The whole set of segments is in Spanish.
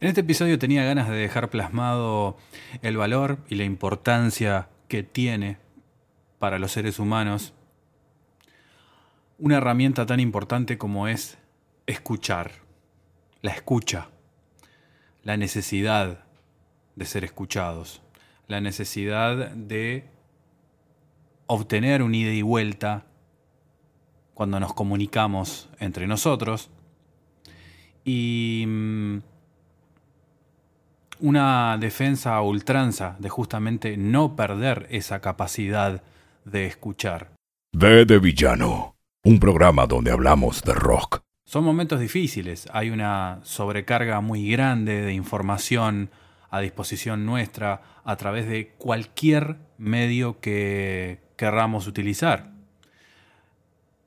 En este episodio tenía ganas de dejar plasmado el valor y la importancia que tiene para los seres humanos una herramienta tan importante como es escuchar, la escucha, la necesidad de ser escuchados, la necesidad de obtener un ida y vuelta cuando nos comunicamos entre nosotros y mm, una defensa a ultranza de justamente no perder esa capacidad de escuchar. V de Villano, un programa donde hablamos de rock. Son momentos difíciles, hay una sobrecarga muy grande de información a disposición nuestra a través de cualquier medio que querramos utilizar.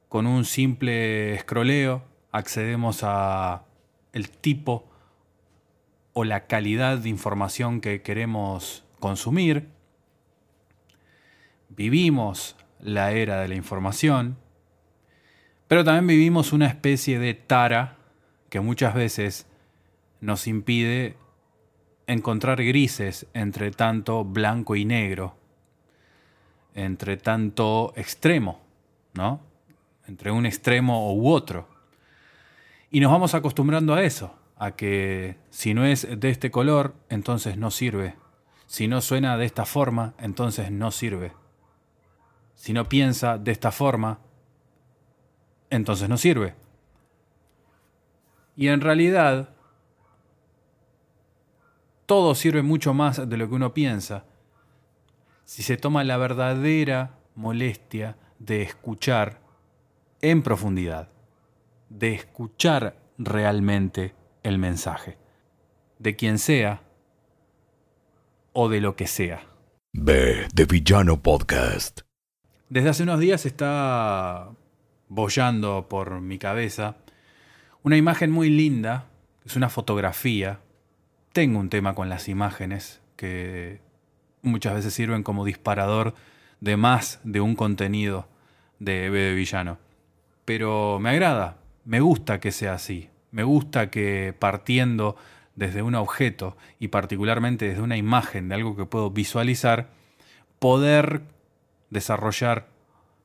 Con un simple escroleo accedemos a el tipo o la calidad de información que queremos consumir. Vivimos la era de la información, pero también vivimos una especie de tara que muchas veces nos impide encontrar grises entre tanto blanco y negro, entre tanto extremo, ¿no? Entre un extremo u otro. Y nos vamos acostumbrando a eso a que si no es de este color, entonces no sirve. Si no suena de esta forma, entonces no sirve. Si no piensa de esta forma, entonces no sirve. Y en realidad, todo sirve mucho más de lo que uno piensa si se toma la verdadera molestia de escuchar en profundidad, de escuchar realmente el mensaje, de quien sea o de lo que sea. B de Villano Podcast. Desde hace unos días está bollando por mi cabeza una imagen muy linda, es una fotografía. Tengo un tema con las imágenes que muchas veces sirven como disparador de más de un contenido de B de Villano. Pero me agrada, me gusta que sea así. Me gusta que partiendo desde un objeto y particularmente desde una imagen de algo que puedo visualizar, poder desarrollar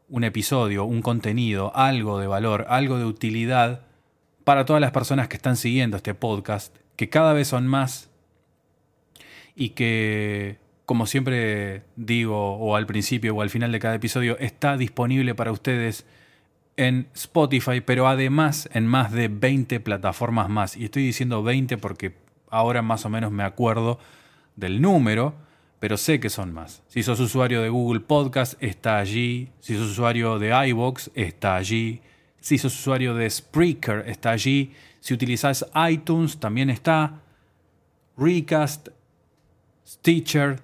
un episodio, un contenido, algo de valor, algo de utilidad para todas las personas que están siguiendo este podcast, que cada vez son más y que, como siempre digo, o al principio o al final de cada episodio, está disponible para ustedes en Spotify, pero además en más de 20 plataformas más. Y estoy diciendo 20 porque ahora más o menos me acuerdo del número, pero sé que son más. Si sos usuario de Google Podcast, está allí. Si sos usuario de iVoox, está allí. Si sos usuario de Spreaker, está allí. Si utilizás iTunes, también está. Recast, Stitcher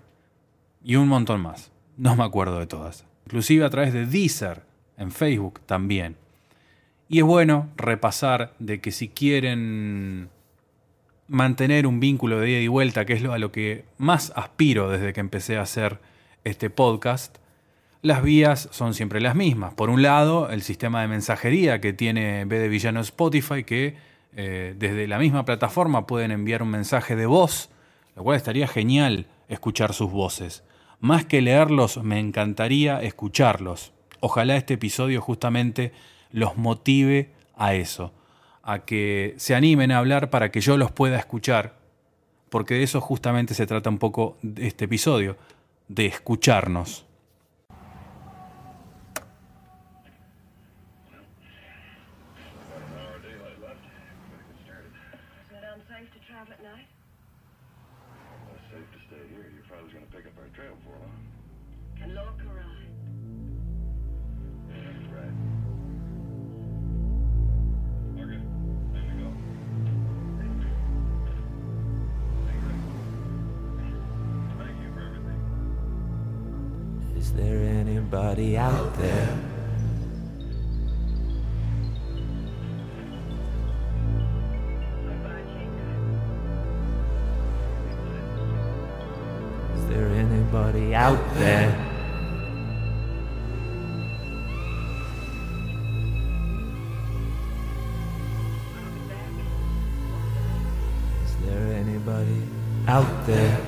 y un montón más. No me acuerdo de todas. Inclusive a través de Deezer en Facebook también. Y es bueno repasar de que si quieren mantener un vínculo de ida y vuelta, que es lo a lo que más aspiro desde que empecé a hacer este podcast, las vías son siempre las mismas. Por un lado, el sistema de mensajería que tiene B de Villano Spotify, que eh, desde la misma plataforma pueden enviar un mensaje de voz, lo cual estaría genial escuchar sus voces. Más que leerlos, me encantaría escucharlos. Ojalá este episodio justamente los motive a eso, a que se animen a hablar para que yo los pueda escuchar, porque de eso justamente se trata un poco de este episodio, de escucharnos. somebody out there. Is there anybody out there? Is there anybody out there?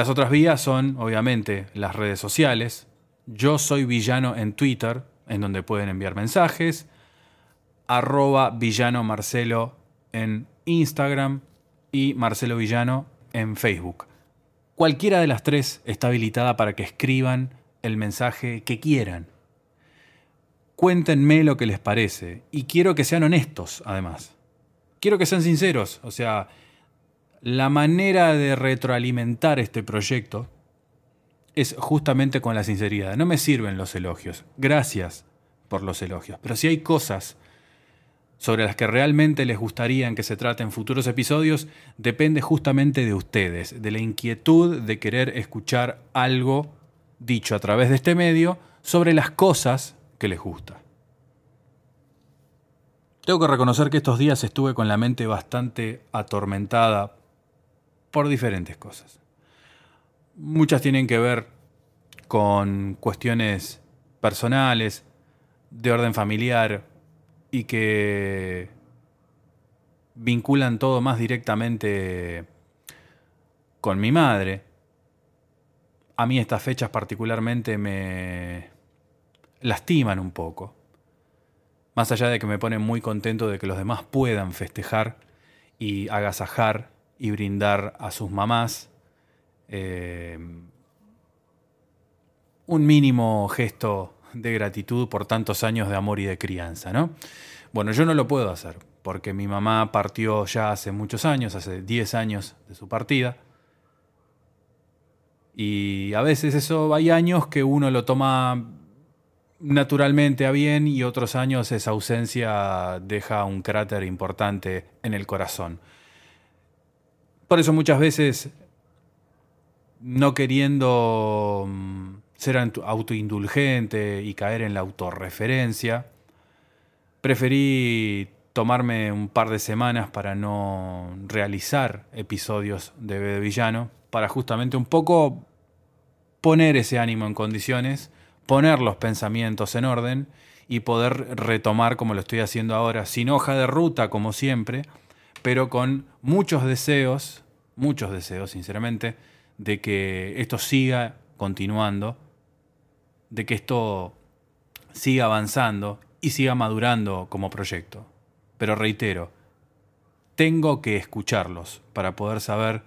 Las otras vías son, obviamente, las redes sociales. Yo soy villano en Twitter, en donde pueden enviar mensajes. Arroba villano Marcelo en Instagram y Marcelo Villano en Facebook. Cualquiera de las tres está habilitada para que escriban el mensaje que quieran. Cuéntenme lo que les parece y quiero que sean honestos, además. Quiero que sean sinceros, o sea, la manera de retroalimentar este proyecto es justamente con la sinceridad. No me sirven los elogios. Gracias por los elogios. Pero si hay cosas sobre las que realmente les gustaría que se traten futuros episodios, depende justamente de ustedes, de la inquietud de querer escuchar algo dicho a través de este medio sobre las cosas que les gusta. Tengo que reconocer que estos días estuve con la mente bastante atormentada por diferentes cosas. Muchas tienen que ver con cuestiones personales, de orden familiar, y que vinculan todo más directamente con mi madre. A mí estas fechas particularmente me lastiman un poco. Más allá de que me ponen muy contento de que los demás puedan festejar y agasajar y brindar a sus mamás eh, un mínimo gesto de gratitud por tantos años de amor y de crianza, ¿no? Bueno, yo no lo puedo hacer porque mi mamá partió ya hace muchos años, hace 10 años de su partida. Y a veces eso hay años que uno lo toma naturalmente a bien y otros años esa ausencia deja un cráter importante en el corazón. Por eso muchas veces, no queriendo mm, ser auto- autoindulgente y caer en la autorreferencia, preferí tomarme un par de semanas para no realizar episodios de B de Villano, para justamente un poco poner ese ánimo en condiciones, poner los pensamientos en orden y poder retomar como lo estoy haciendo ahora, sin hoja de ruta como siempre, pero con muchos deseos, muchos deseos sinceramente, de que esto siga continuando, de que esto siga avanzando y siga madurando como proyecto. Pero reitero, tengo que escucharlos para poder saber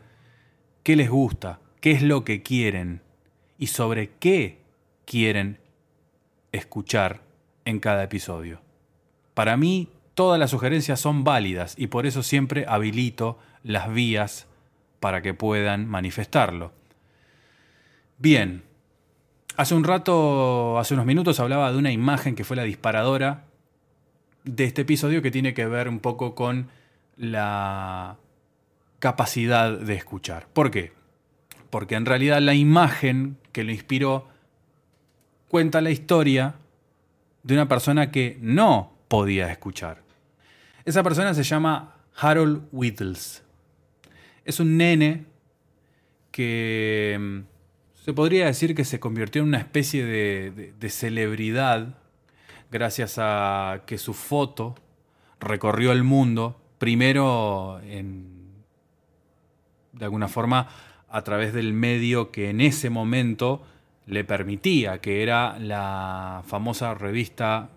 qué les gusta, qué es lo que quieren y sobre qué quieren escuchar en cada episodio. Para mí, todas las sugerencias son válidas y por eso siempre habilito las vías para que puedan manifestarlo. Bien, hace un rato, hace unos minutos hablaba de una imagen que fue la disparadora de este episodio que tiene que ver un poco con la capacidad de escuchar. ¿Por qué? Porque en realidad la imagen que lo inspiró cuenta la historia de una persona que no podía escuchar. Esa persona se llama Harold Whittles. Es un nene que mm, se podría decir que se convirtió en una especie de, celebridad gracias a que su foto recorrió el mundo, primero en, de alguna forma a través del medio que en ese momento le permitía, que era la famosa revista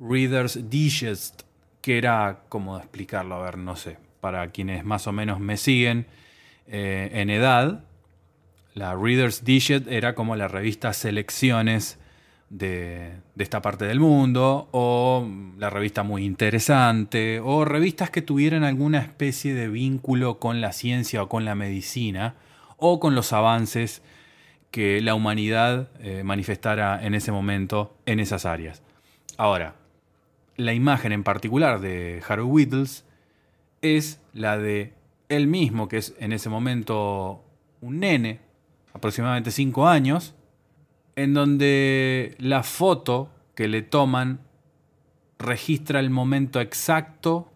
Reader's Digest, que era, ¿cómo explicarlo? A ver, no sé, para quienes más o menos me siguen eh, en edad, la Reader's Digest era como la revista Selecciones de, de esta parte del mundo, o la revista Muy Interesante, o revistas que tuvieran alguna especie de vínculo con la ciencia o con la medicina, o con los avances que la humanidad eh, manifestara en ese momento en esas áreas. Ahora, la imagen en particular de Harold Whittles es la de él mismo, que es en ese momento un nene, aproximadamente 5 años, en donde la foto que le toman registra el momento exacto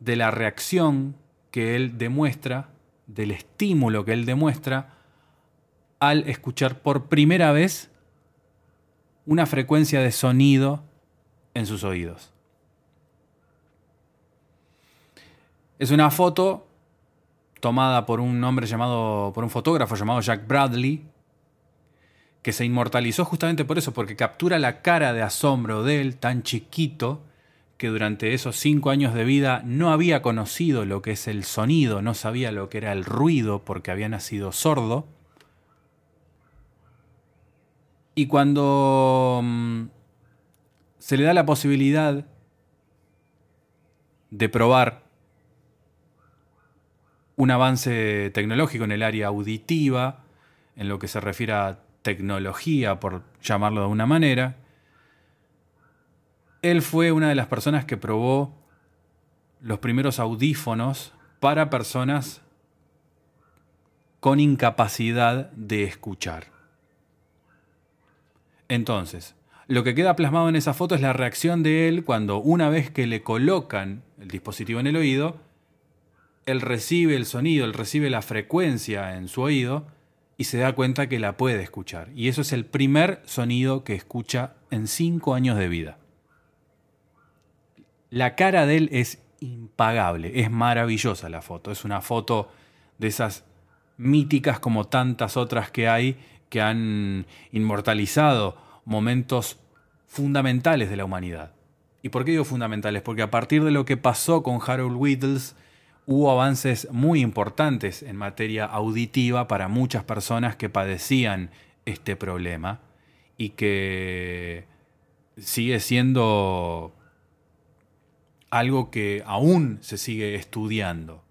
de la reacción que él demuestra, del estímulo que él demuestra al escuchar por primera vez una frecuencia de sonido en sus oídos. Es una foto tomada por un hombre llamado, por un fotógrafo llamado Jack Bradley, que se inmortalizó justamente por eso, porque captura la cara de asombro de él, tan chiquito, que durante esos cinco años de vida no había conocido lo que es el sonido, no sabía lo que era el ruido, porque había nacido sordo. Y cuando mm, se le da la posibilidad de probar un avance tecnológico en el área auditiva, en lo que se refiere a tecnología, por llamarlo de una manera, él fue una de las personas que probó los primeros audífonos para personas con incapacidad de escuchar. Entonces, lo que queda plasmado en esa foto es la reacción de él cuando una vez que le colocan el dispositivo en el oído, él recibe el sonido, él recibe la frecuencia en su oído y se da cuenta que la puede escuchar. Y eso es el primer sonido que escucha en cinco años de vida. La cara de él es impagable, es maravillosa la foto. Es una foto de esas míticas como tantas otras que hay que han inmortalizado momentos fundamentales de la humanidad. ¿Y por qué digo fundamentales? Porque a partir de lo que pasó con Harold Whittles, hubo avances muy importantes en materia auditiva para muchas personas que padecían este problema y que sigue siendo algo que aún se sigue estudiando,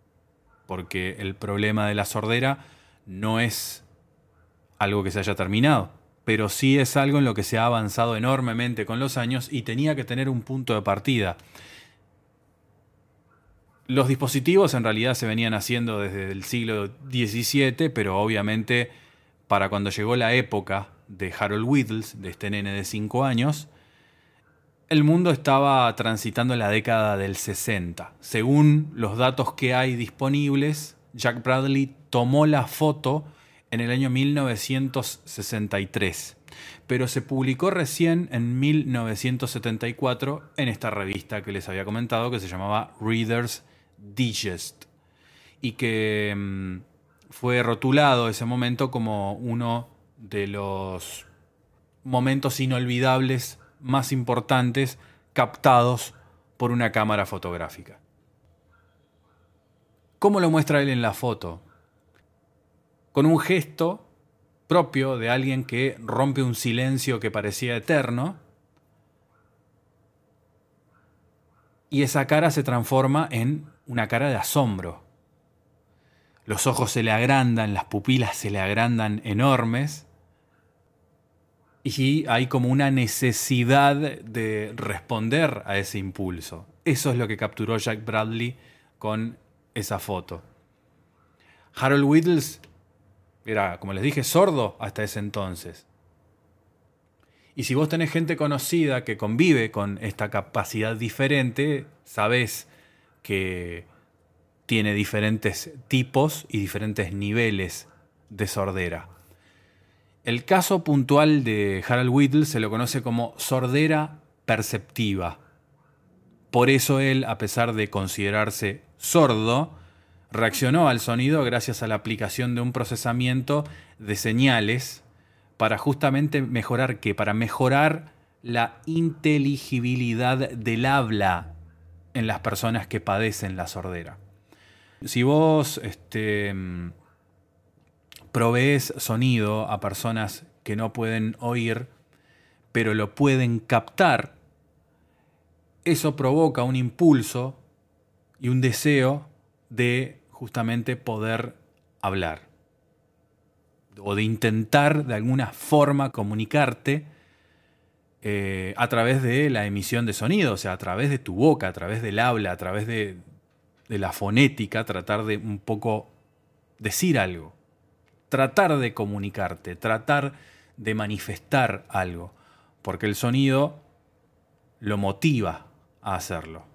porque el problema de la sordera no es algo que se haya terminado, pero sí es algo en lo que se ha avanzado enormemente con los años y tenía que tener un punto de partida. Los dispositivos en realidad se venían haciendo desde el siglo XVII, pero obviamente para cuando llegó la época de Harold Whittles, de este nene de 5 años, el mundo estaba transitando la década del 60. Según los datos que hay disponibles, Jack Bradley tomó la foto en el año 1963, pero se publicó recién en 1974 en esta revista que les había comentado que se llamaba Reader's Digest y que mm, fue rotulado ese momento como uno de los momentos inolvidables más importantes captados por una cámara fotográfica. ¿Cómo lo muestra él en la foto? Con un gesto propio de alguien que rompe un silencio que parecía eterno y esa cara se transforma en una cara de asombro. Los ojos se le agrandan, las pupilas se le agrandan enormes y hay como una necesidad de responder a ese impulso. Eso es lo que capturó Jack Bradley con esa foto. Harold Whittles era, como les dije, sordo hasta ese entonces. Y si vos tenés gente conocida que convive con esta capacidad diferente, sabés que tiene diferentes tipos y diferentes niveles de sordera. El caso puntual de Harold Whittle se lo conoce como sordera perceptiva. Por eso él, a pesar de considerarse sordo, reaccionó al sonido gracias a la aplicación de un procesamiento de señales para justamente mejorar qué? Para mejorar la inteligibilidad del habla en las personas que padecen la sordera. Si vos este, provees sonido a personas que no pueden oír, pero lo pueden captar, eso provoca un impulso y un deseo de justamente poder hablar o de intentar de alguna forma comunicarte eh, a través de la emisión de sonido, o sea, a través de tu boca, a través del habla, a través de, de la fonética, tratar de un poco decir algo, tratar de comunicarte, tratar de manifestar algo, porque el sonido lo motiva a hacerlo.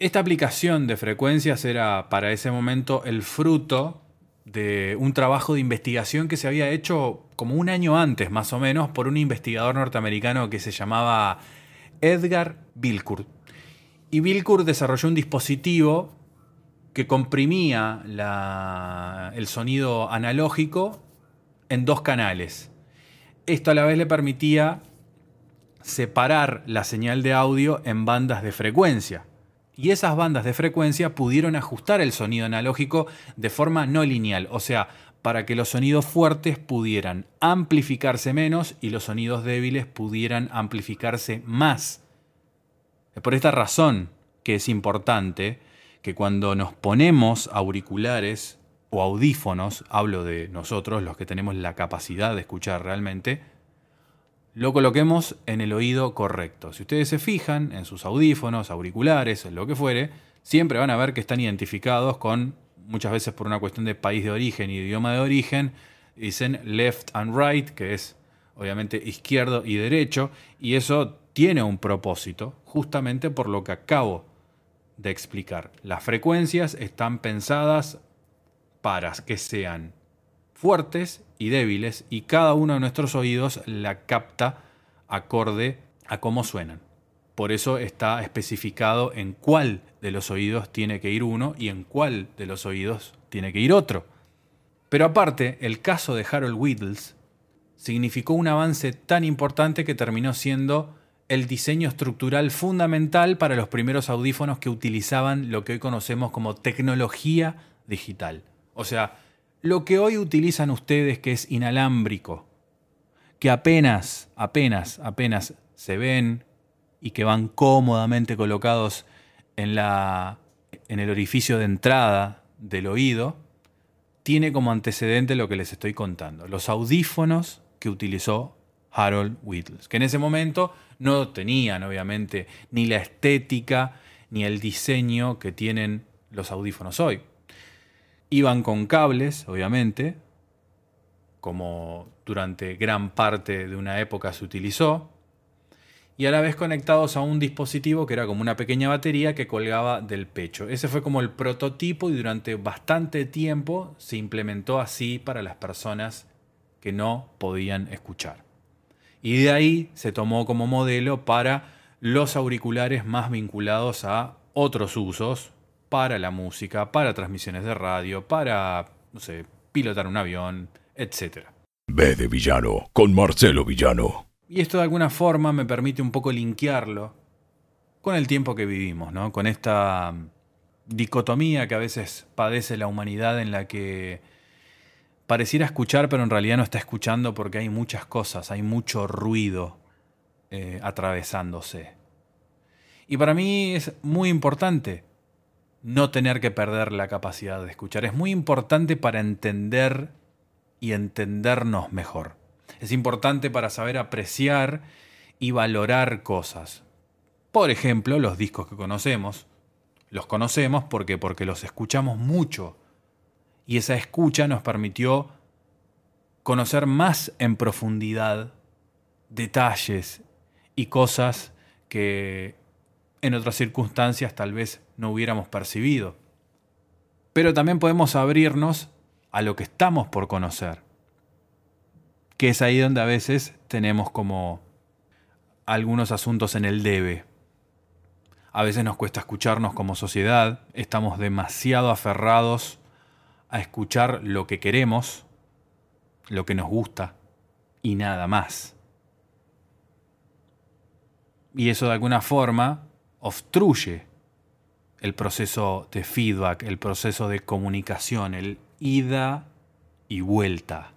Esta aplicación de frecuencias era para ese momento el fruto de un trabajo de investigación que se había hecho como un año antes, más o menos, por un investigador norteamericano que se llamaba Edgar Bilcourt. Y Bilcourt desarrolló un dispositivo que comprimía el sonido analógico en dos canales. Esto a la vez le permitía separar la señal de audio en bandas de frecuencia. Y esas bandas de frecuencia pudieron ajustar el sonido analógico de forma no lineal, o sea, para que los sonidos fuertes pudieran amplificarse menos y los sonidos débiles pudieran amplificarse más. Es por esta razón que es importante que cuando nos ponemos auriculares o audífonos, hablo de nosotros, los que tenemos la capacidad de escuchar realmente, lo coloquemos en el oído correcto. Si ustedes se fijan en sus audífonos, auriculares, lo que fuere, siempre van a ver que están identificados con, muchas veces por una cuestión de país de origen y idioma de origen, dicen left and right, que es obviamente izquierdo y derecho, y eso tiene un propósito, justamente por lo que acabo de explicar. Las frecuencias están pensadas para que sean fuertes y débiles y cada uno de nuestros oídos la capta acorde a cómo suenan. Por eso está especificado en cuál de los oídos tiene que ir uno y en cuál de los oídos tiene que ir otro. Pero aparte, el caso de Harold Whittles significó un avance tan importante que terminó siendo el diseño estructural fundamental para los primeros audífonos que utilizaban lo que hoy conocemos como tecnología digital. O sea, lo que hoy utilizan ustedes que es inalámbrico, que apenas, apenas, apenas se ven y que van cómodamente colocados en, la, en el orificio de entrada del oído, tiene como antecedente lo que les estoy contando, los audífonos que utilizó Harold Whittles, que en ese momento no tenían obviamente ni la estética ni el diseño que tienen los audífonos hoy. Iban con cables, obviamente, como durante gran parte de una época se utilizó, y a la vez conectados a un dispositivo que era como una pequeña batería que colgaba del pecho. Ese fue como el prototipo y durante bastante tiempo se implementó así para las personas que no podían escuchar. Y de ahí se tomó como modelo para los auriculares más vinculados a otros usos, para la música, para transmisiones de radio, para, no sé, pilotar un avión, etc. B de Villano con Marcelo Villano. Y esto de alguna forma me permite un poco linkearlo con el tiempo que vivimos, ¿no? Con esta mm, dicotomía que a veces padece la humanidad en la que pareciera escuchar, pero en realidad no está escuchando porque hay muchas cosas, hay mucho ruido eh, atravesándose. Y para mí es muy importante no tener que perder la capacidad de escuchar. Es muy importante para entender y entendernos mejor. Es importante para saber apreciar y valorar cosas. Por ejemplo, los discos que conocemos. Los conocemos porque, porque los escuchamos mucho. Y esa escucha nos permitió conocer más en profundidad detalles y cosas que en otras circunstancias tal vez no hubiéramos percibido. Pero también podemos abrirnos a lo que estamos por conocer que es ahí donde a veces tenemos como algunos asuntos en el debe. A veces nos cuesta escucharnos como sociedad, estamos demasiado aferrados a escuchar lo que queremos, lo que nos gusta y nada más. Y eso de alguna forma obstruye el proceso de feedback, el proceso de comunicación, el ida y vuelta.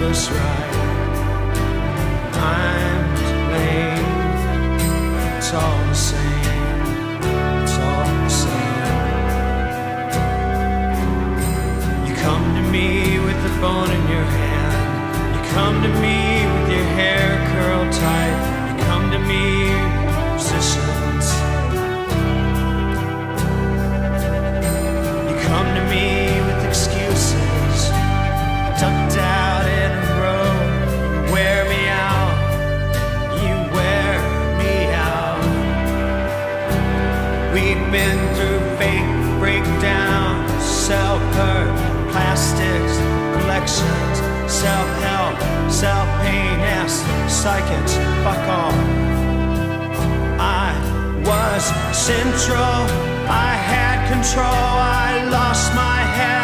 set right. I'm to blame. It's all the same. It's all the same. You come to me with a bone in your hand. You come to me. Psychics, fuck off. I was central, I had control, I lost my head.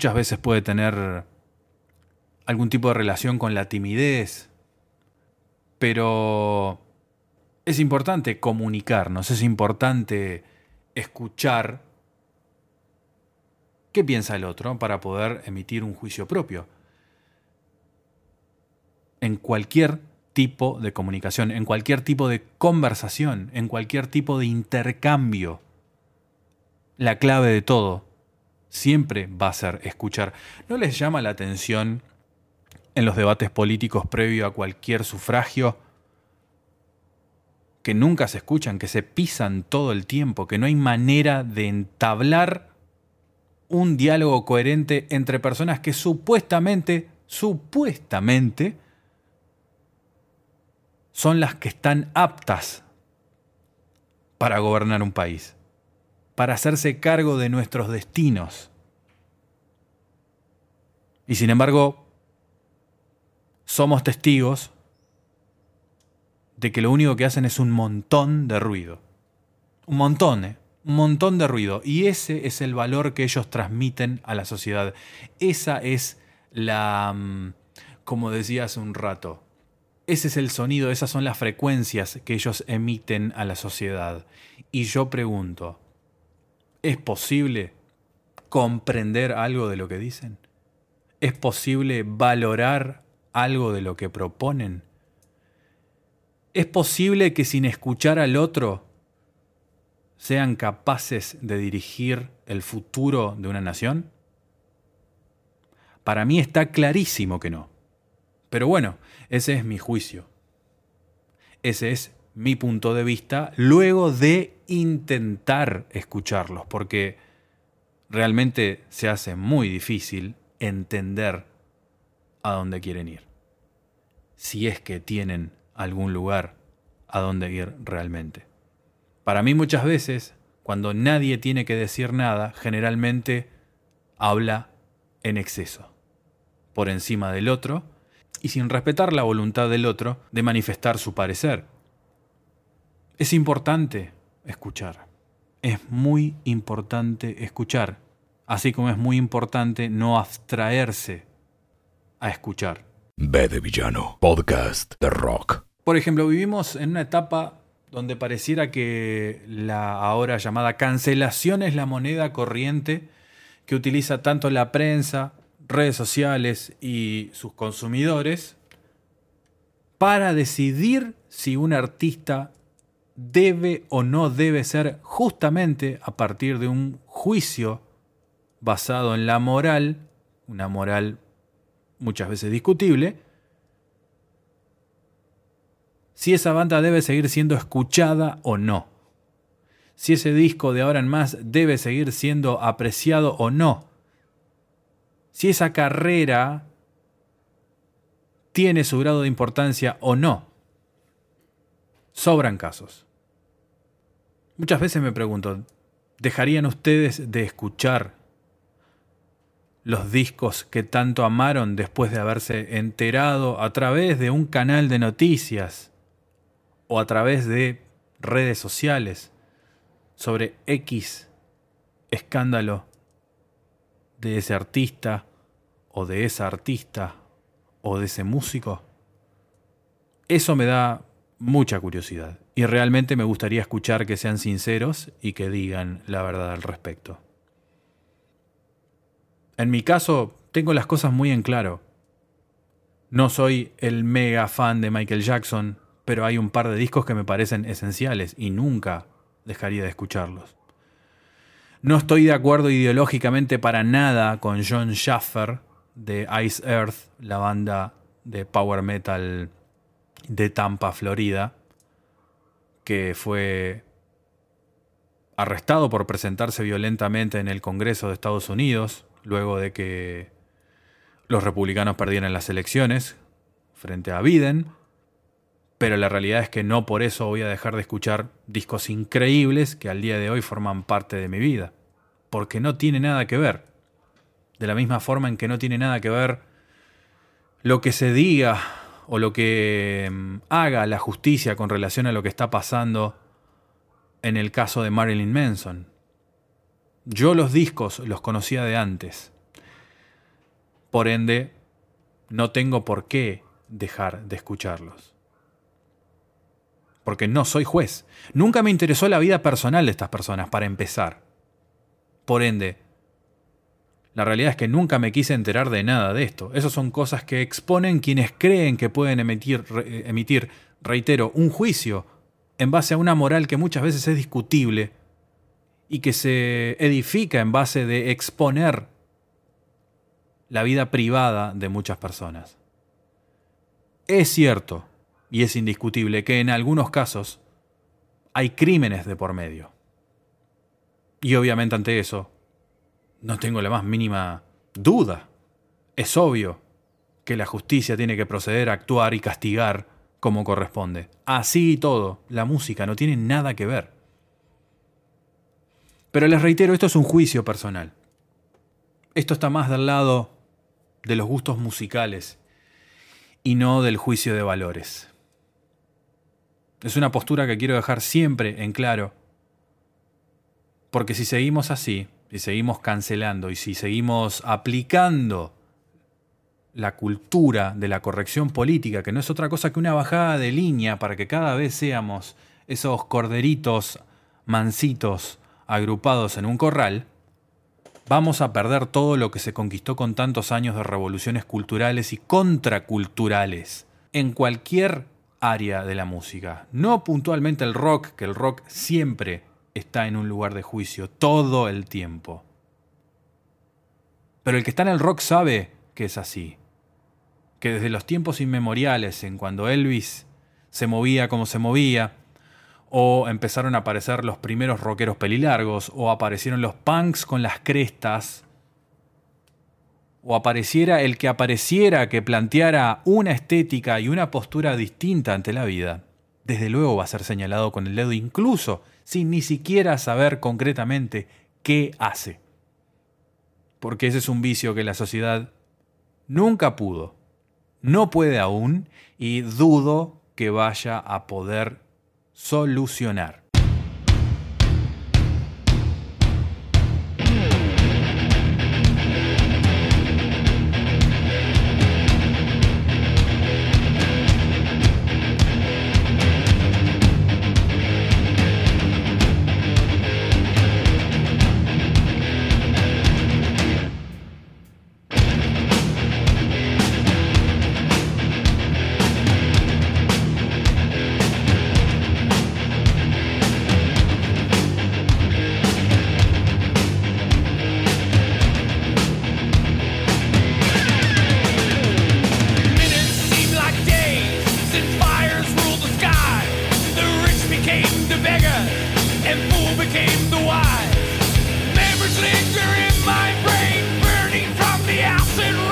Muchas veces puede tener algún tipo de relación con la timidez, pero es importante comunicarnos, es importante escuchar qué piensa el otro para poder emitir un juicio propio. En cualquier tipo de comunicación, en cualquier tipo de conversación, en cualquier tipo de intercambio, la clave de todo siempre va a ser escuchar. ¿No les llama la atención en los debates políticos previo a cualquier sufragio que nunca se escuchan, que se pisan todo el tiempo, que no hay manera de entablar un diálogo coherente entre personas que supuestamente, supuestamente, son las que están aptas para gobernar un país, para hacerse cargo de nuestros destinos. Y sin embargo, somos testigos de que lo único que hacen es un montón de ruido. Un montón, ¿eh? Un montón de ruido. Y ese es el valor que ellos transmiten a la sociedad. Esa es la... mm, como decía hace un rato. Ese es el sonido, esas son las frecuencias que ellos emiten a la sociedad. Y yo pregunto, ¿es posible comprender algo de lo que dicen? ¿Es posible valorar algo de lo que proponen? ¿Es posible que sin escuchar al otro sean capaces de dirigir el futuro de una nación? Para mí está clarísimo que no. Pero bueno, ese es mi juicio. Ese es mi punto de vista luego de intentar escucharlos, porque realmente se hace muy difícil entender a dónde quieren ir. Si es que tienen algún lugar a dónde ir realmente. Para mí muchas veces, cuando nadie tiene que decir nada, generalmente habla en exceso, por encima del otro, y sin respetar la voluntad del otro de manifestar su parecer. Es importante escuchar. Es muy importante escuchar, así como es muy importante no abstraerse a escuchar. B de Villano, podcast de rock. Por ejemplo, vivimos en una etapa donde pareciera que la ahora llamada cancelación es la moneda corriente que utiliza tanto la prensa, redes sociales y sus consumidores para decidir si un artista debe o no debe ser justamente a partir de un juicio basado en la moral, una moral muchas veces discutible, si esa banda debe seguir siendo escuchada o no. Si ese disco de ahora en más debe seguir siendo apreciado o no. Si esa carrera tiene su grado de importancia o no. Sobran casos. Muchas veces me pregunto, ¿dejarían ustedes de escuchar los discos que tanto amaron después de haberse enterado a través de un canal de noticias o a través de redes sociales sobre X escándalo de ese artista o de esa artista o de ese músico? Eso me da mucha curiosidad y realmente me gustaría escuchar que sean sinceros y que digan la verdad al respecto. En mi caso, tengo las cosas muy en claro. No soy el mega fan de Michael Jackson, pero hay un par de discos que me parecen esenciales y nunca dejaría de escucharlos. No estoy de acuerdo ideológicamente para nada con John Schaffer de Ice Earth, la banda de power metal de Tampa, Florida, que fue arrestado por presentarse violentamente en el Congreso de Estados Unidos luego de que los republicanos perdieran las elecciones frente a Biden, pero la realidad es que no por eso voy a dejar de escuchar discos increíbles que al día de hoy forman parte de mi vida, porque no tiene nada que ver. De la misma forma en que no tiene nada que ver lo que se diga o lo que mm, haga la justicia con relación a lo que está pasando en el caso de Marilyn Manson. Yo los discos los conocía de antes. Por ende, no tengo por qué dejar de escucharlos. Porque no soy juez. Nunca me interesó la vida personal de estas personas, para empezar. Por ende, la realidad es que nunca me quise enterar de nada de esto. Esas son cosas que exponen quienes creen que pueden emitir, emitir, reitero, un juicio en base a una moral que muchas veces es discutible y que se edifica en base de exponer la vida privada de muchas personas. Es cierto, y es indiscutible, que en algunos casos hay crímenes de por medio. Y obviamente ante eso, no tengo la más mínima duda. Es obvio que la justicia tiene que proceder a actuar y castigar como corresponde. Así y todo, la música no tiene nada que ver. Pero les reitero, esto es un juicio personal. Esto está más del lado de los gustos musicales y no del juicio de valores. Es una postura que quiero dejar siempre en claro, porque si seguimos así, si seguimos cancelando y si seguimos aplicando la cultura de la corrección política, que no es otra cosa que una bajada de línea para que cada vez seamos esos corderitos mansitos agrupados en un corral, vamos a perder todo lo que se conquistó con tantos años de revoluciones culturales y contraculturales en cualquier área de la música. No puntualmente el rock, que el rock siempre está en un lugar de juicio todo el tiempo. Pero el que está en el rock sabe que es así. Que desde los tiempos inmemoriales, en cuando Elvis se movía como se movía, o empezaron a aparecer los primeros rockeros pelilargos, o aparecieron los punks con las crestas, o apareciera el que apareciera que planteara una estética y una postura distinta ante la vida, desde luego va a ser señalado con el dedo incluso sin ni siquiera saber concretamente qué hace. Porque ese es un vicio que la sociedad nunca pudo, no puede aún y dudo que vaya a poder solucionar. Became the beggar, and fool became the wise. Memories linger in my brain, burning from the acid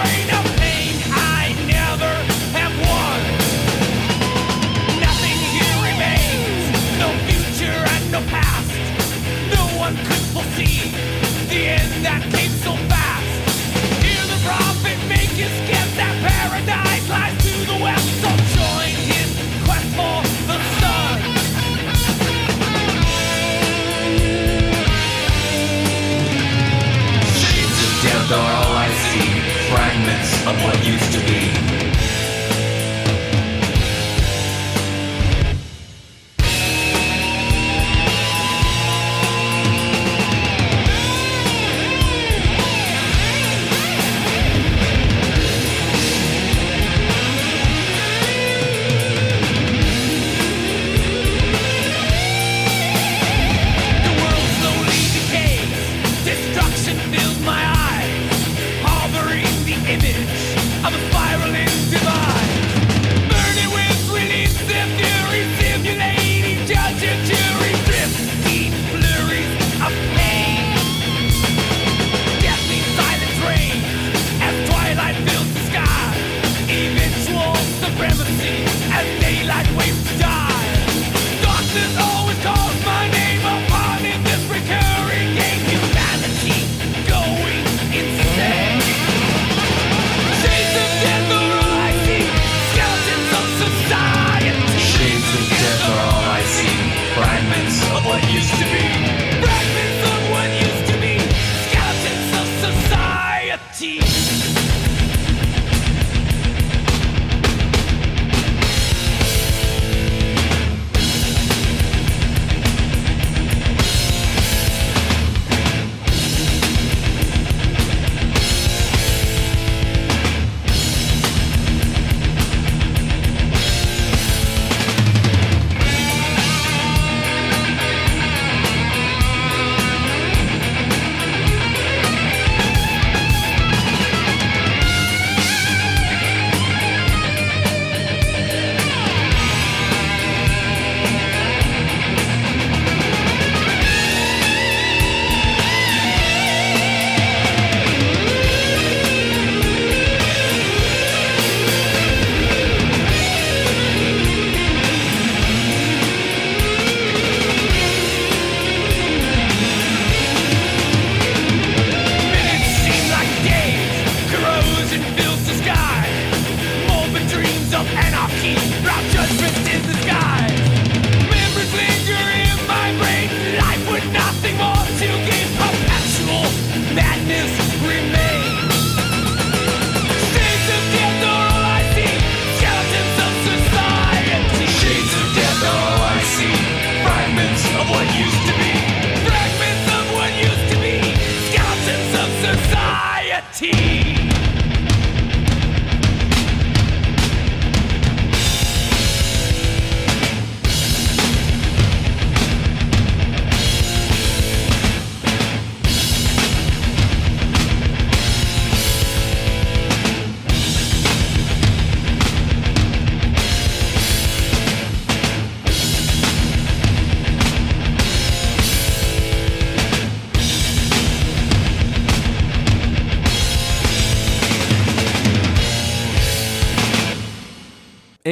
what you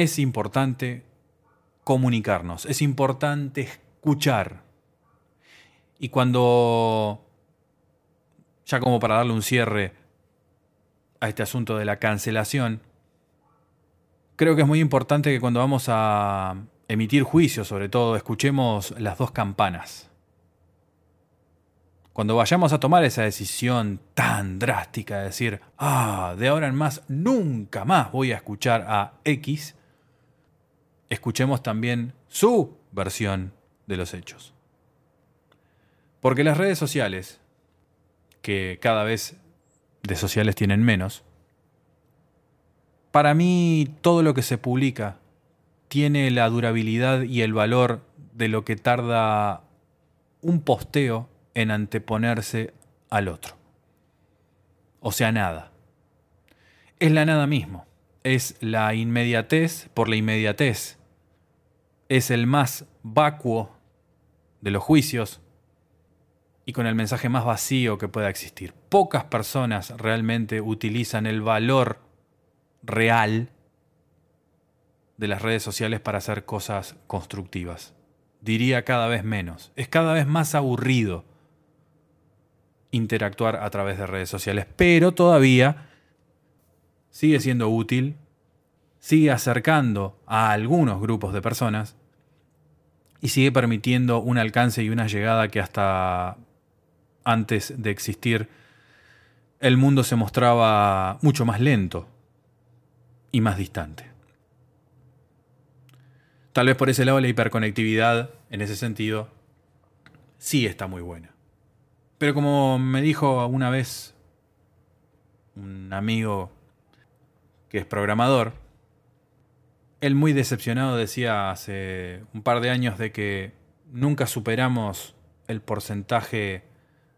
es importante comunicarnos, es importante escuchar. Y cuando, ya como para darle un cierre a este asunto de la cancelación, creo que es muy importante que cuando vamos a emitir juicios, sobre todo, escuchemos las dos campanas. Cuando vayamos a tomar esa decisión tan drástica de decir, ah, de ahora en más nunca más voy a escuchar a X, escuchemos también su versión de los hechos. Porque las redes sociales, que cada vez de sociales tienen menos, para mí todo lo que se publica tiene la durabilidad y el valor de lo que tarda un posteo en anteponerse al otro. O sea, nada. Es la nada mismo. Es la inmediatez por la inmediatez. Es el más vacuo de los juicios y con el mensaje más vacío que pueda existir. Pocas personas realmente utilizan el valor real de las redes sociales para hacer cosas constructivas. Diría cada vez menos. Es cada vez más aburrido interactuar a través de redes sociales, pero todavía sigue siendo útil, sigue acercando a algunos grupos de personas y sigue permitiendo un alcance y una llegada que hasta antes de existir el mundo se mostraba mucho más lento y más distante. Tal vez por ese lado la hiperconectividad, en ese sentido, sí está muy buena. Pero como me dijo una vez un amigo que es programador, él muy decepcionado decía hace un par de años de que nunca superamos el porcentaje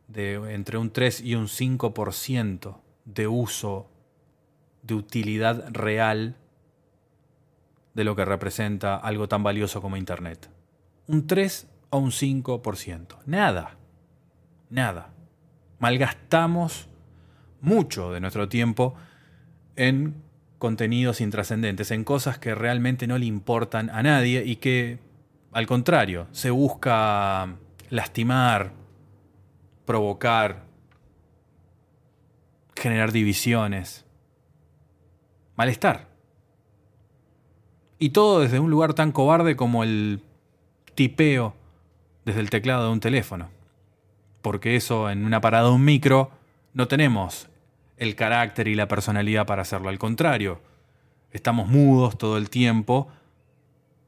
de entre un 3 y un 5% de uso de utilidad real de lo que representa algo tan valioso como Internet. Un 3 o un 5%. Nada. Nada. Malgastamos mucho de nuestro tiempo en contenidos intrascendentes, en cosas que realmente no le importan a nadie y que, al contrario, se busca lastimar, provocar, generar divisiones, malestar. Y todo desde un lugar tan cobarde como el tipeo desde el teclado de un teléfono. Porque eso en una parada de un micro no tenemos el carácter y la personalidad para hacerlo. Al contrario, estamos mudos todo el tiempo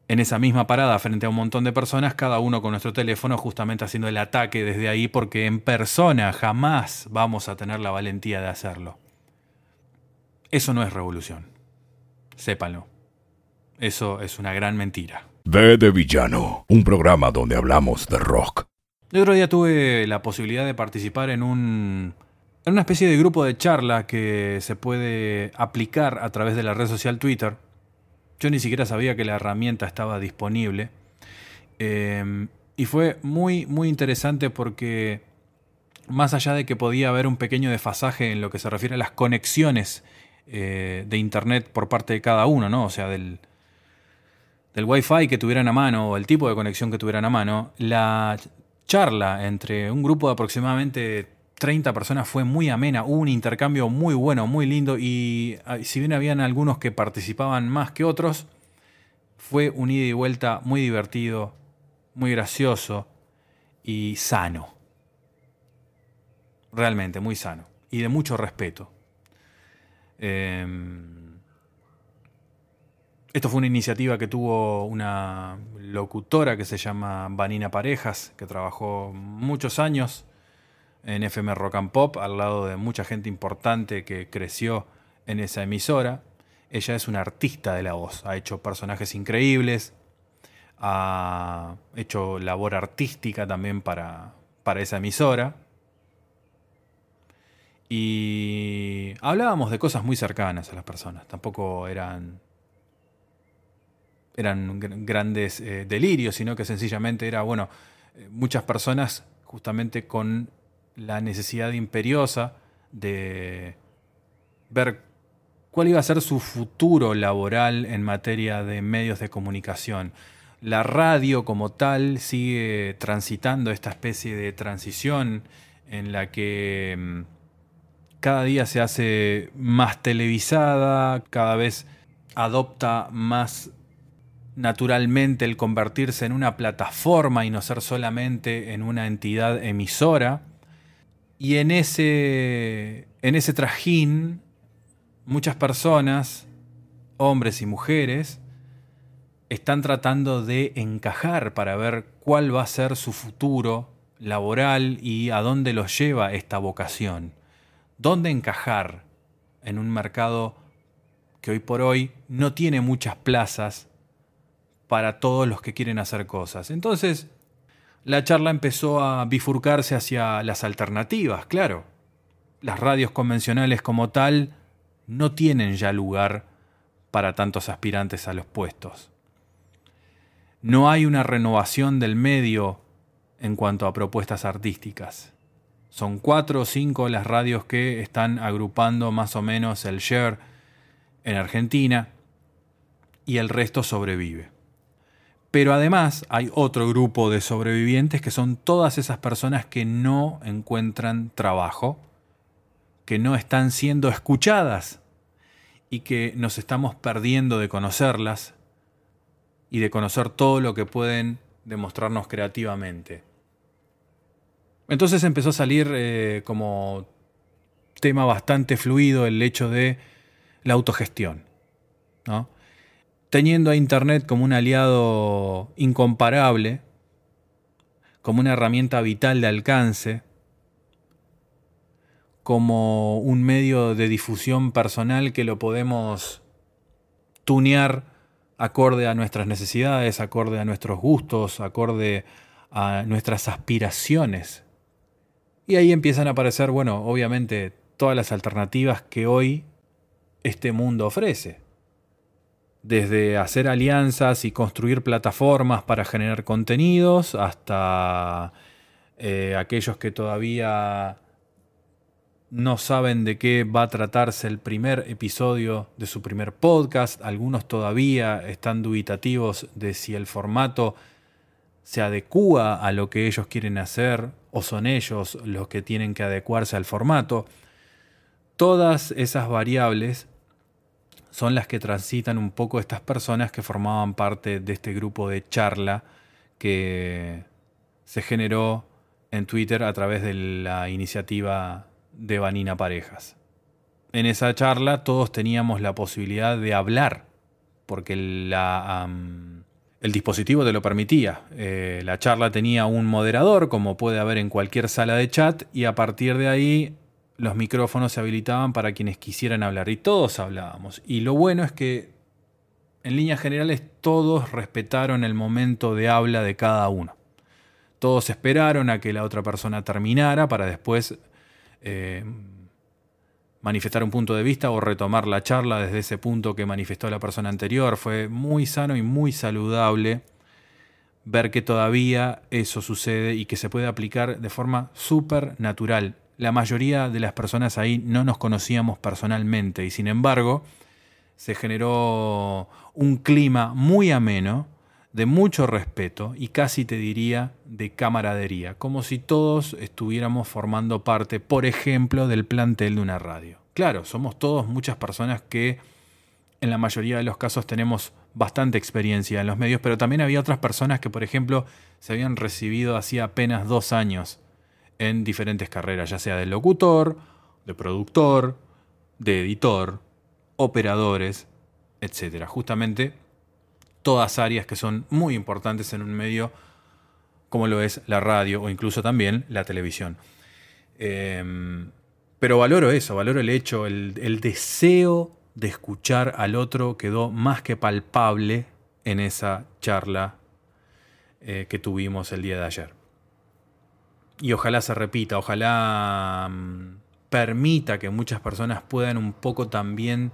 en esa misma parada frente a un montón de personas, cada uno con nuestro teléfono justamente haciendo el ataque desde ahí porque en persona jamás vamos a tener la valentía de hacerlo. Eso no es revolución. Sépanlo. Eso es una gran mentira. V de Villano, un programa donde hablamos de rock. El otro día tuve la posibilidad de participar en un en una especie de grupo de charla que se puede aplicar a través de la red social Twitter. Yo ni siquiera sabía que la herramienta estaba disponible. Eh, y fue muy, muy interesante porque más allá de que podía haber un pequeño desfasaje en lo que se refiere a las conexiones eh, de Internet por parte de cada uno, ¿no? O sea, del, del Wi-Fi que tuvieran a mano o el tipo de conexión que tuvieran a mano, la charla entre un grupo de aproximadamente 30 personas fue muy amena, hubo un intercambio muy bueno, muy lindo y ah, si bien habían algunos que participaban más que otros, fue un ida y vuelta muy divertido, muy gracioso y sano. Realmente, muy sano y de mucho respeto. Em, esto fue una iniciativa que tuvo una locutora que se llama Vanina Parejas, que trabajó muchos años en FM Rock and Pop, al lado de mucha gente importante que creció en esa emisora. Ella es una artista de la voz, ha hecho personajes increíbles, ha hecho labor artística también para, para esa emisora. Y hablábamos de cosas muy cercanas a las personas, tampoco eran eran gr- grandes eh, delirios, sino que sencillamente era, bueno, eh, muchas personas justamente con la necesidad imperiosa de ver cuál iba a ser su futuro laboral en materia de medios de comunicación. La radio como tal sigue transitando esta especie de transición en la que mm, cada día se hace más televisada, cada vez adopta más naturalmente el convertirse en una plataforma y no ser solamente en una entidad emisora. Y en ese, en ese trajín, muchas personas, hombres y mujeres, están tratando de encajar para ver cuál va a ser su futuro laboral y a dónde los lleva esta vocación. ¿Dónde encajar en un mercado que hoy por hoy no tiene muchas plazas para todos los que quieren hacer cosas? Entonces, la charla empezó a bifurcarse hacia las alternativas, claro. Las radios convencionales como tal no tienen ya lugar para tantos aspirantes a los puestos. No hay una renovación del medio en cuanto a propuestas artísticas. Son cuatro o cinco las radios que están agrupando más o menos el share en Argentina y el resto sobrevive. Pero además hay otro grupo de sobrevivientes que son todas esas personas que no encuentran trabajo, que no están siendo escuchadas y que nos estamos perdiendo de conocerlas y de conocer todo lo que pueden demostrarnos creativamente. Entonces empezó a salir eh, como tema bastante fluido el hecho de la autogestión. ¿no? Teniendo a Internet como un aliado incomparable, como una herramienta vital de alcance, como un medio de difusión personal que lo podemos tunear acorde a nuestras necesidades, acorde a nuestros gustos, acorde a nuestras aspiraciones. Y ahí empiezan a aparecer, bueno, obviamente todas las alternativas que hoy este mundo ofrece desde hacer alianzas y construir plataformas para generar contenidos hasta eh, aquellos que todavía no saben de qué va a tratarse el primer episodio de su primer podcast. Algunos todavía están dubitativos de si el formato se adecúa a lo que ellos quieren hacer o son ellos los que tienen que adecuarse al formato. Todas esas variables son las que transitan un poco estas personas que formaban parte de este grupo de charla que se generó en Twitter a través de la iniciativa de Vanina Parejas. En esa charla todos teníamos la posibilidad de hablar, porque el dispositivo te lo permitía. Eh, la charla tenía un moderador, como puede haber en cualquier sala de chat, y a partir de ahí los micrófonos se habilitaban para quienes quisieran hablar y todos hablábamos. Y lo bueno es que en líneas generales todos respetaron el momento de habla de cada uno. Todos esperaron a que la otra persona terminara para después eh, manifestar un punto de vista o retomar la charla desde ese punto que manifestó la persona anterior. Fue muy sano y muy saludable ver que todavía eso sucede y que se puede aplicar de forma súper natural la mayoría de las personas ahí no nos conocíamos personalmente y sin embargo se generó un clima muy ameno, de mucho respeto y casi te diría de camaradería, como si todos estuviéramos formando parte, por ejemplo, del plantel de una radio. Claro, somos todos muchas personas que en la mayoría de los casos tenemos bastante experiencia en los medios, pero también había otras personas que, por ejemplo, se habían recibido hacía apenas dos años en diferentes carreras, ya sea de locutor, de productor, de editor, operadores, etc. Justamente todas áreas que son muy importantes en un medio como lo es la radio o incluso también la televisión. Em, pero valoro eso, valoro el hecho, el, deseo de escuchar al otro quedó más que palpable en esa charla eh, que tuvimos el día de ayer y ojalá se repita, ojalá mm, permita que muchas personas puedan un poco también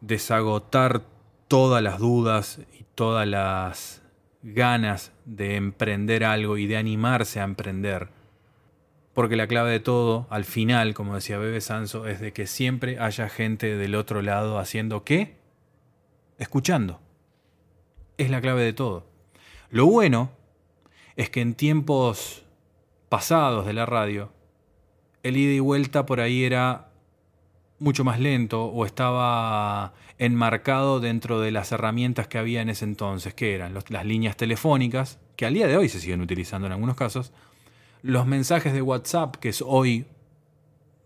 desagotar todas las dudas y todas las ganas de emprender algo y de animarse a emprender. Porque la clave de todo, al final, como decía Bebe Sanso, es de que siempre haya gente del otro lado haciendo qué? Escuchando. Es la clave de todo. Lo bueno es que en tiempos pasados de la radio, el ida y vuelta por ahí era mucho más lento o estaba enmarcado dentro de las herramientas que había en ese entonces, que eran las líneas telefónicas, que al día de hoy se siguen utilizando en algunos casos, los mensajes de WhatsApp, que es hoy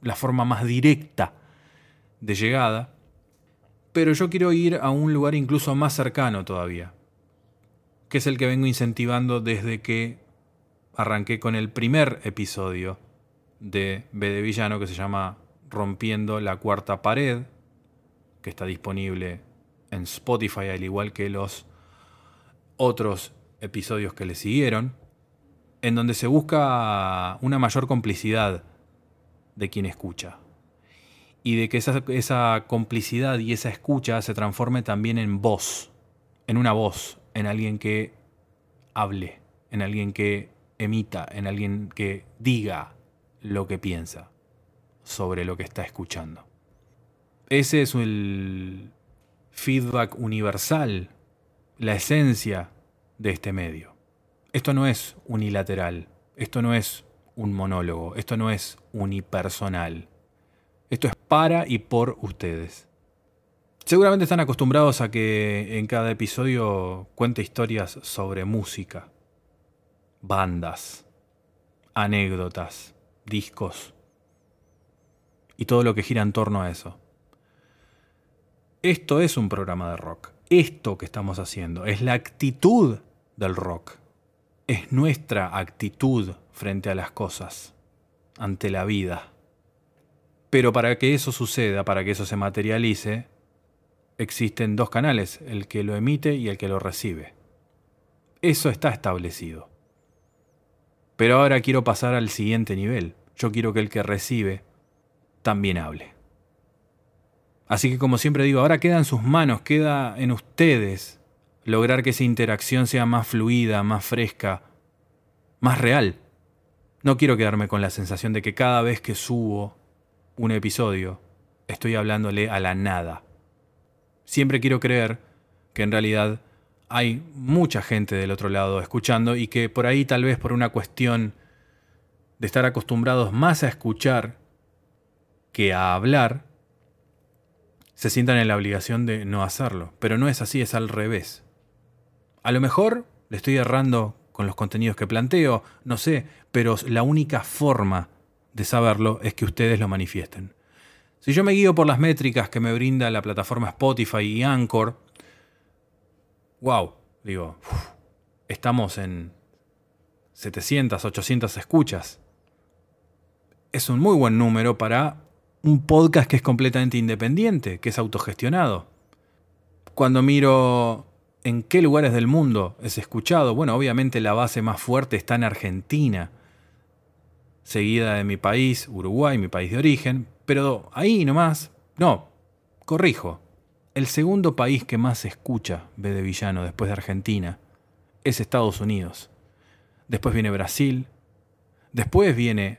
la forma más directa de llegada, pero yo quiero ir a un lugar incluso más cercano todavía, que es el que vengo incentivando desde que arranqué con el primer episodio de B de Villano que se llama Rompiendo la Cuarta Pared, que está disponible en Spotify al igual que los otros episodios que le siguieron, en donde se busca una mayor complicidad de quien escucha. Y de que esa, esa complicidad y esa escucha se transforme también en voz, en una voz, en alguien que hable, en alguien que emita, en alguien que diga lo que piensa sobre lo que está escuchando. Ese es el feedback universal, la esencia de este medio. Esto no es unilateral, esto no es un monólogo, esto no es unipersonal. Esto es para y por ustedes. Seguramente están acostumbrados a que en cada episodio cuente historias sobre música, bandas, anécdotas, discos y todo lo que gira en torno a eso. Esto es un programa de rock. Esto que estamos haciendo es la actitud del rock. Es nuestra actitud frente a las cosas, ante la vida. Pero para que eso suceda, para que eso se materialice, existen dos canales, el que lo emite y el que lo recibe. Eso está establecido. Pero ahora quiero pasar al siguiente nivel. Yo quiero que el que recibe también hable. Así que como siempre digo, ahora queda en sus manos, queda en ustedes lograr que esa interacción sea más fluida, más fresca, más real. No quiero quedarme con la sensación de que cada vez que subo un episodio estoy hablándole a la nada. Siempre quiero creer que en realidad hay mucha gente del otro lado escuchando y que por ahí tal vez por una cuestión de estar acostumbrados más a escuchar que a hablar, se sientan en la obligación de no hacerlo. Pero no es así, es al revés. A lo mejor le estoy errando con los contenidos que planteo, no sé, pero la única forma de saberlo es que ustedes lo manifiesten. Si yo me guío por las métricas que me brinda la plataforma Spotify y Anchor, wow, digo, estamos en 700, 800 escuchas. Es un muy buen número para un podcast que es completamente independiente, que es autogestionado. Cuando miro en qué lugares del mundo es escuchado, bueno, obviamente la base más fuerte está en Argentina, seguida de mi país, Uruguay, mi país de origen, pero ahí nomás, no, corrijo, el segundo país que más se escucha B de Villano después de Argentina es Estados Unidos. Después viene Brasil, después viene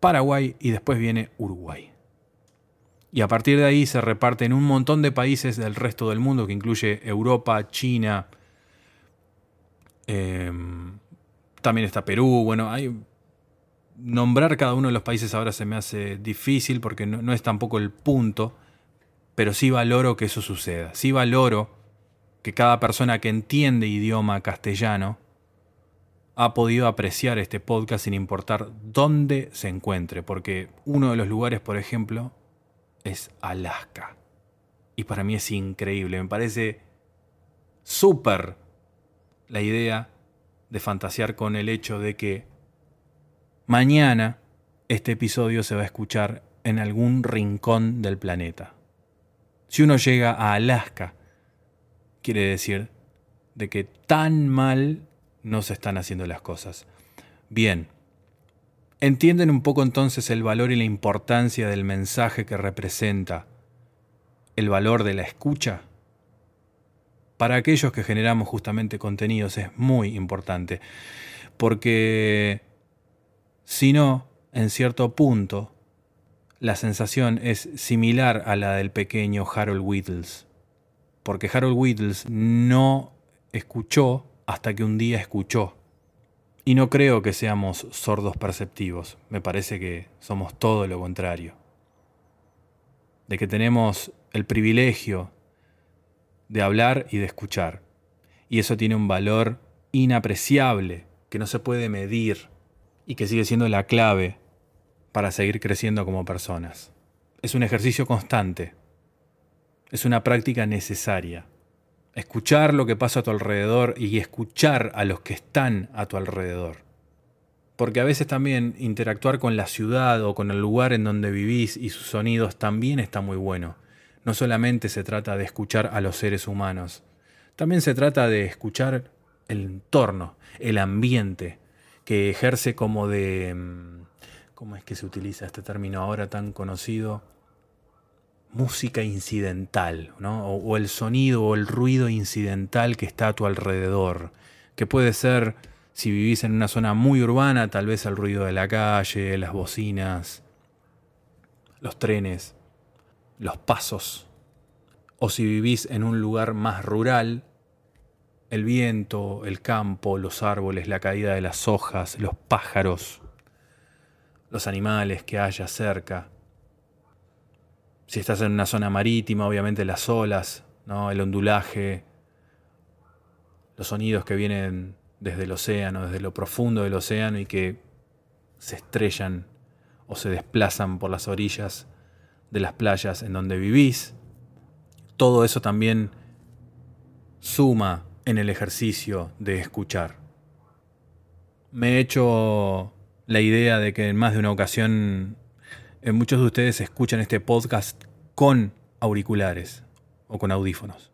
Paraguay y después viene Uruguay. Y a partir de ahí se reparten un montón de países del resto del mundo, que incluye Europa, China, eh, también está Perú, bueno, hay... Nombrar cada uno de los países ahora se me hace difícil porque no, no es tampoco el punto, pero sí valoro que eso suceda. Sí valoro que cada persona que entiende idioma castellano ha podido apreciar este podcast sin importar dónde se encuentre, porque uno de los lugares, por ejemplo, es Alaska. Y para mí es increíble, me parece súper la idea de fantasear con el hecho de que mañana este episodio se va a escuchar en algún rincón del planeta. Si uno llega a Alaska, quiere decir de que tan mal no se están haciendo las cosas. Bien, ¿entienden un poco entonces el valor y la importancia del mensaje que representa el valor de la escucha? Para aquellos que generamos justamente contenidos es muy importante, porque si no, en cierto punto, la sensación es similar a la del pequeño Harold Whittles. Porque Harold Whittles no escuchó hasta que un día escuchó. Y no creo que seamos sordos perceptivos, me parece que somos todo lo contrario. De que tenemos el privilegio de hablar y de escuchar. Y eso tiene un valor inapreciable, que no se puede medir y que sigue siendo la clave para seguir creciendo como personas. Es un ejercicio constante, es una práctica necesaria. Escuchar lo que pasa a tu alrededor y escuchar a los que están a tu alrededor. Porque a veces también interactuar con la ciudad o con el lugar en donde vivís y sus sonidos también está muy bueno. No solamente se trata de escuchar a los seres humanos, también se trata de escuchar el entorno, el ambiente, que ejerce como de... ¿Cómo es que se utiliza este término ahora tan conocido? Música incidental, ¿no? O, o el sonido o el ruido incidental que está a tu alrededor, que puede ser, si vivís en una zona muy urbana, tal vez el ruido de la calle, las bocinas, los trenes, los pasos. O si vivís en un lugar más rural, el viento, el campo, los árboles, la caída de las hojas, los pájaros, los animales que haya cerca. Si estás en una zona marítima, obviamente las olas, ¿no? el ondulaje, los sonidos que vienen desde el océano, desde lo profundo del océano y que se estrellan o se desplazan por las orillas de las playas en donde vivís. Todo eso también suma en el ejercicio de escuchar. Me he hecho la idea de que en más de una ocasión eh, muchos de ustedes escuchan este podcast con auriculares o con audífonos.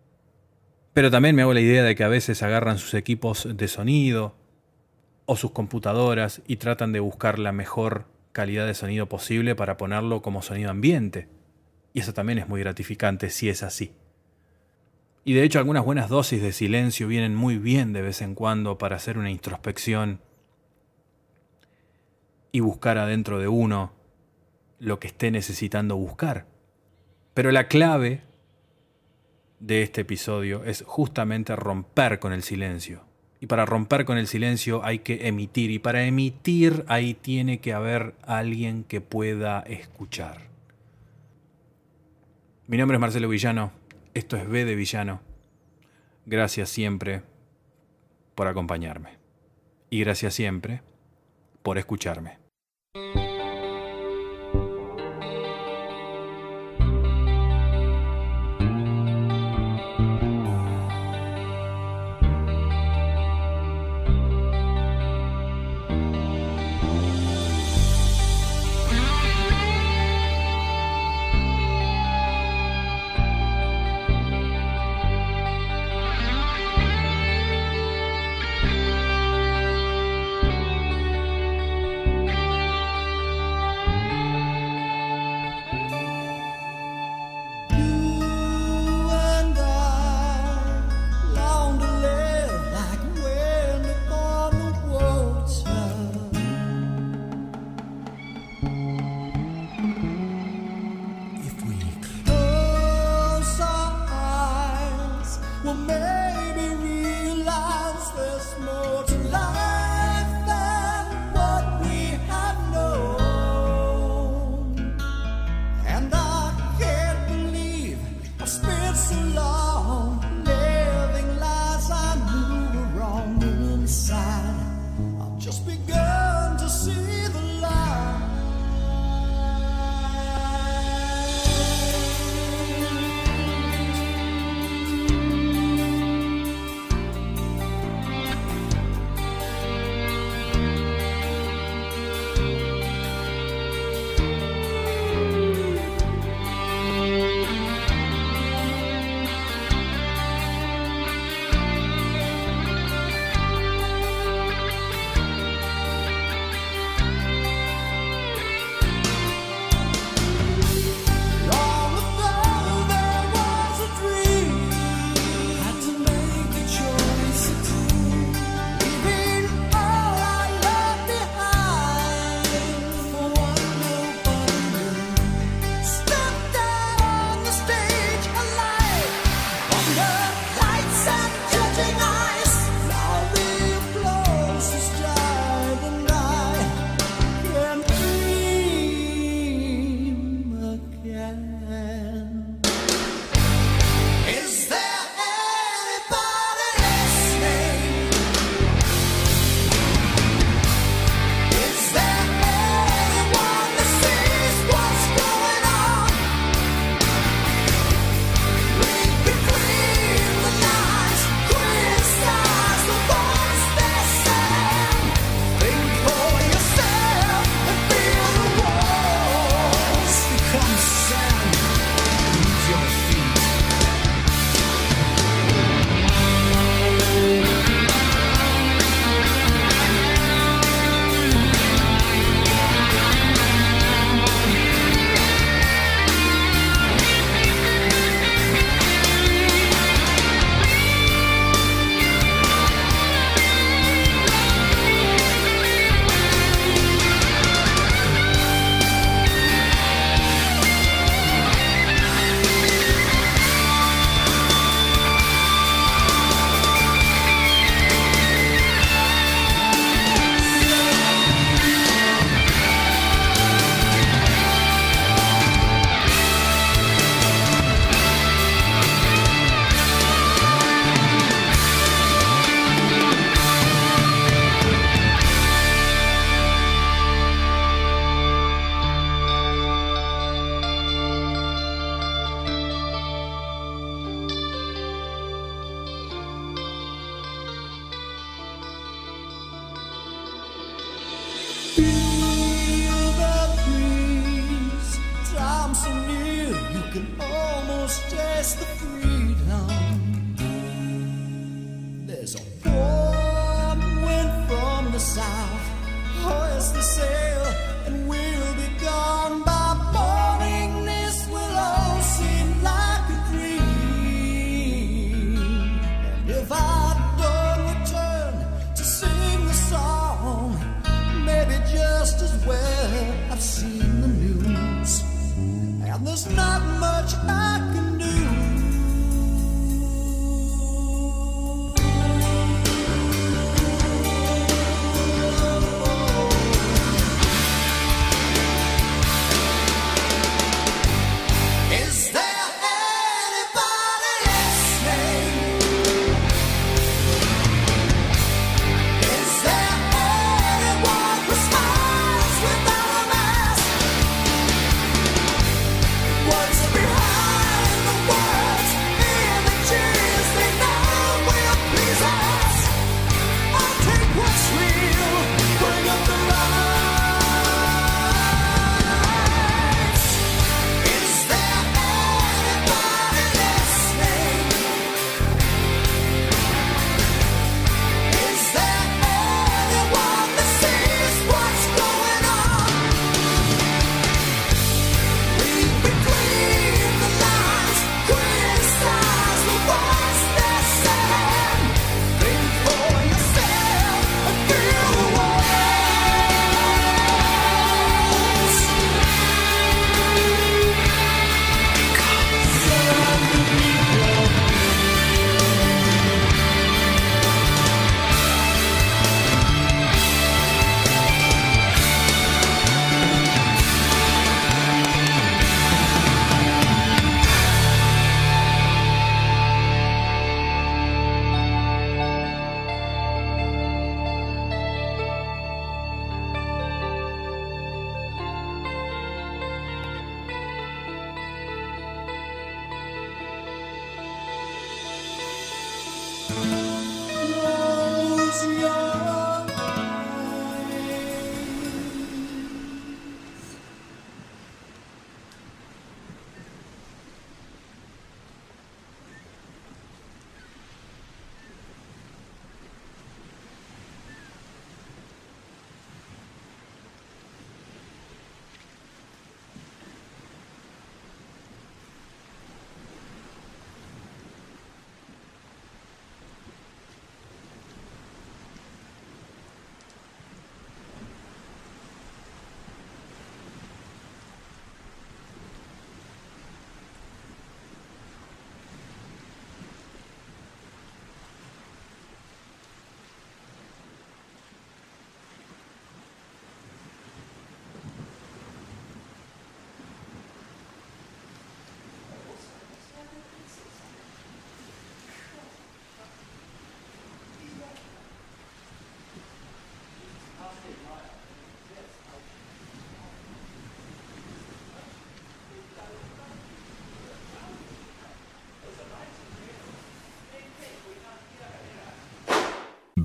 Pero también me hago la idea de que a veces agarran sus equipos de sonido o sus computadoras y tratan de buscar la mejor calidad de sonido posible para ponerlo como sonido ambiente. Y eso también es muy gratificante si es así. Y de hecho algunas buenas dosis de silencio vienen muy bien de vez en cuando para hacer una introspección y buscar adentro de uno lo que esté necesitando buscar. Pero la clave de este episodio es justamente romper con el silencio. Y para romper con el silencio hay que emitir. Y para emitir ahí tiene que haber alguien que pueda escuchar. Mi nombre es Marcelo Villano. Esto es B de Villano. Gracias siempre por acompañarme. Y gracias siempre por escucharme.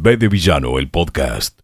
B de Villano, el podcast.